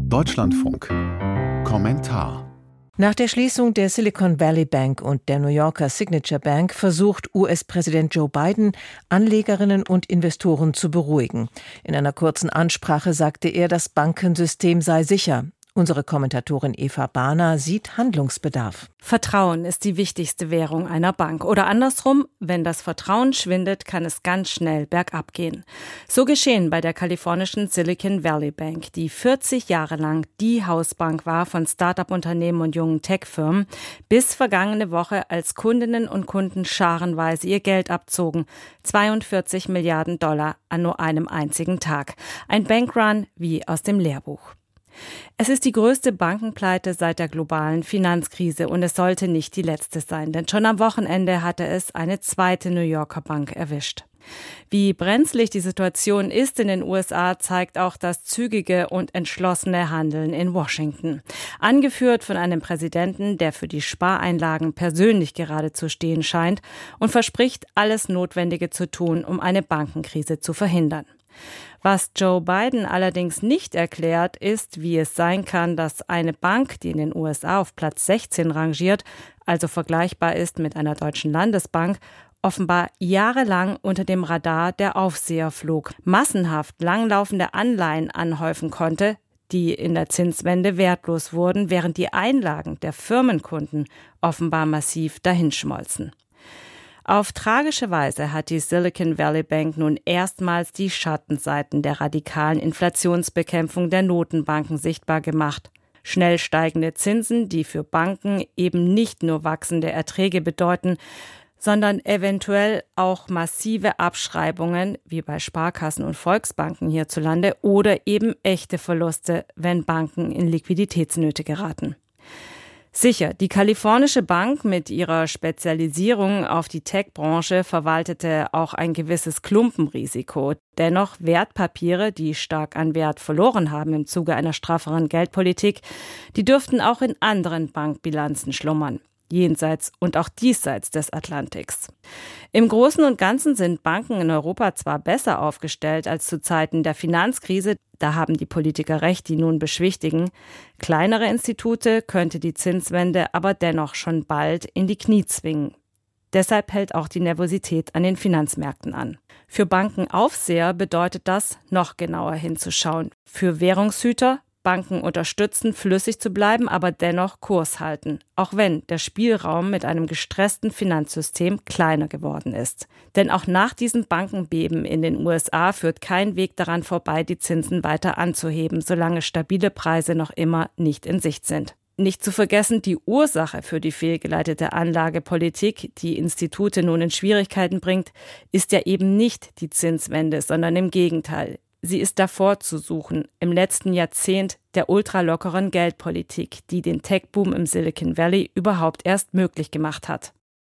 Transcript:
Deutschlandfunk. Kommentar. Nach der Schließung der Silicon Valley Bank und der New Yorker Signature Bank versucht US-Präsident Joe Biden, Anlegerinnen und Investoren zu beruhigen. In einer kurzen Ansprache sagte er, das Bankensystem sei sicher. Unsere Kommentatorin Eva Bahner sieht Handlungsbedarf. Vertrauen ist die wichtigste Währung einer Bank. Oder andersrum, wenn das Vertrauen schwindet, kann es ganz schnell bergab gehen. So geschehen bei der kalifornischen Silicon Valley Bank, die 40 Jahre lang die Hausbank war von Start-up-Unternehmen und jungen Tech-Firmen, bis vergangene Woche als Kundinnen und Kunden scharenweise ihr Geld abzogen. 42 Milliarden Dollar an nur einem einzigen Tag. Ein Bankrun wie aus dem Lehrbuch. Es ist die größte Bankenpleite seit der globalen Finanzkrise und es sollte nicht die letzte sein, denn schon am Wochenende hatte es eine zweite New Yorker Bank erwischt. Wie brenzlig die Situation ist in den USA, zeigt auch das zügige und entschlossene Handeln in Washington. Angeführt von einem Präsidenten, der für die Spareinlagen persönlich gerade zu stehen scheint und verspricht, alles Notwendige zu tun, um eine Bankenkrise zu verhindern. Was Joe Biden allerdings nicht erklärt, ist, wie es sein kann, dass eine Bank, die in den USA auf Platz 16 rangiert, also vergleichbar ist mit einer deutschen Landesbank, offenbar jahrelang unter dem Radar der Aufseher flog, massenhaft langlaufende Anleihen anhäufen konnte, die in der Zinswende wertlos wurden, während die Einlagen der Firmenkunden offenbar massiv dahinschmolzen. Auf tragische Weise hat die Silicon Valley Bank nun erstmals die Schattenseiten der radikalen Inflationsbekämpfung der Notenbanken sichtbar gemacht. Schnell steigende Zinsen, die für Banken eben nicht nur wachsende Erträge bedeuten, sondern eventuell auch massive Abschreibungen, wie bei Sparkassen und Volksbanken hierzulande, oder eben echte Verluste, wenn Banken in Liquiditätsnöte geraten. Sicher, die kalifornische Bank mit ihrer Spezialisierung auf die Tech-Branche verwaltete auch ein gewisses Klumpenrisiko. Dennoch Wertpapiere, die stark an Wert verloren haben im Zuge einer strafferen Geldpolitik, die dürften auch in anderen Bankbilanzen schlummern jenseits und auch diesseits des Atlantiks. Im Großen und Ganzen sind Banken in Europa zwar besser aufgestellt als zu Zeiten der Finanzkrise, da haben die Politiker recht, die nun beschwichtigen. Kleinere Institute könnte die Zinswende aber dennoch schon bald in die Knie zwingen. Deshalb hält auch die Nervosität an den Finanzmärkten an. Für Bankenaufseher bedeutet das, noch genauer hinzuschauen. Für Währungshüter Banken unterstützen, flüssig zu bleiben, aber dennoch Kurs halten, auch wenn der Spielraum mit einem gestressten Finanzsystem kleiner geworden ist. Denn auch nach diesem Bankenbeben in den USA führt kein Weg daran vorbei, die Zinsen weiter anzuheben, solange stabile Preise noch immer nicht in Sicht sind. Nicht zu vergessen, die Ursache für die fehlgeleitete Anlagepolitik, die Institute nun in Schwierigkeiten bringt, ist ja eben nicht die Zinswende, sondern im Gegenteil Sie ist davor zu suchen, im letzten Jahrzehnt der ultralockeren Geldpolitik, die den Tech-Boom im Silicon Valley überhaupt erst möglich gemacht hat.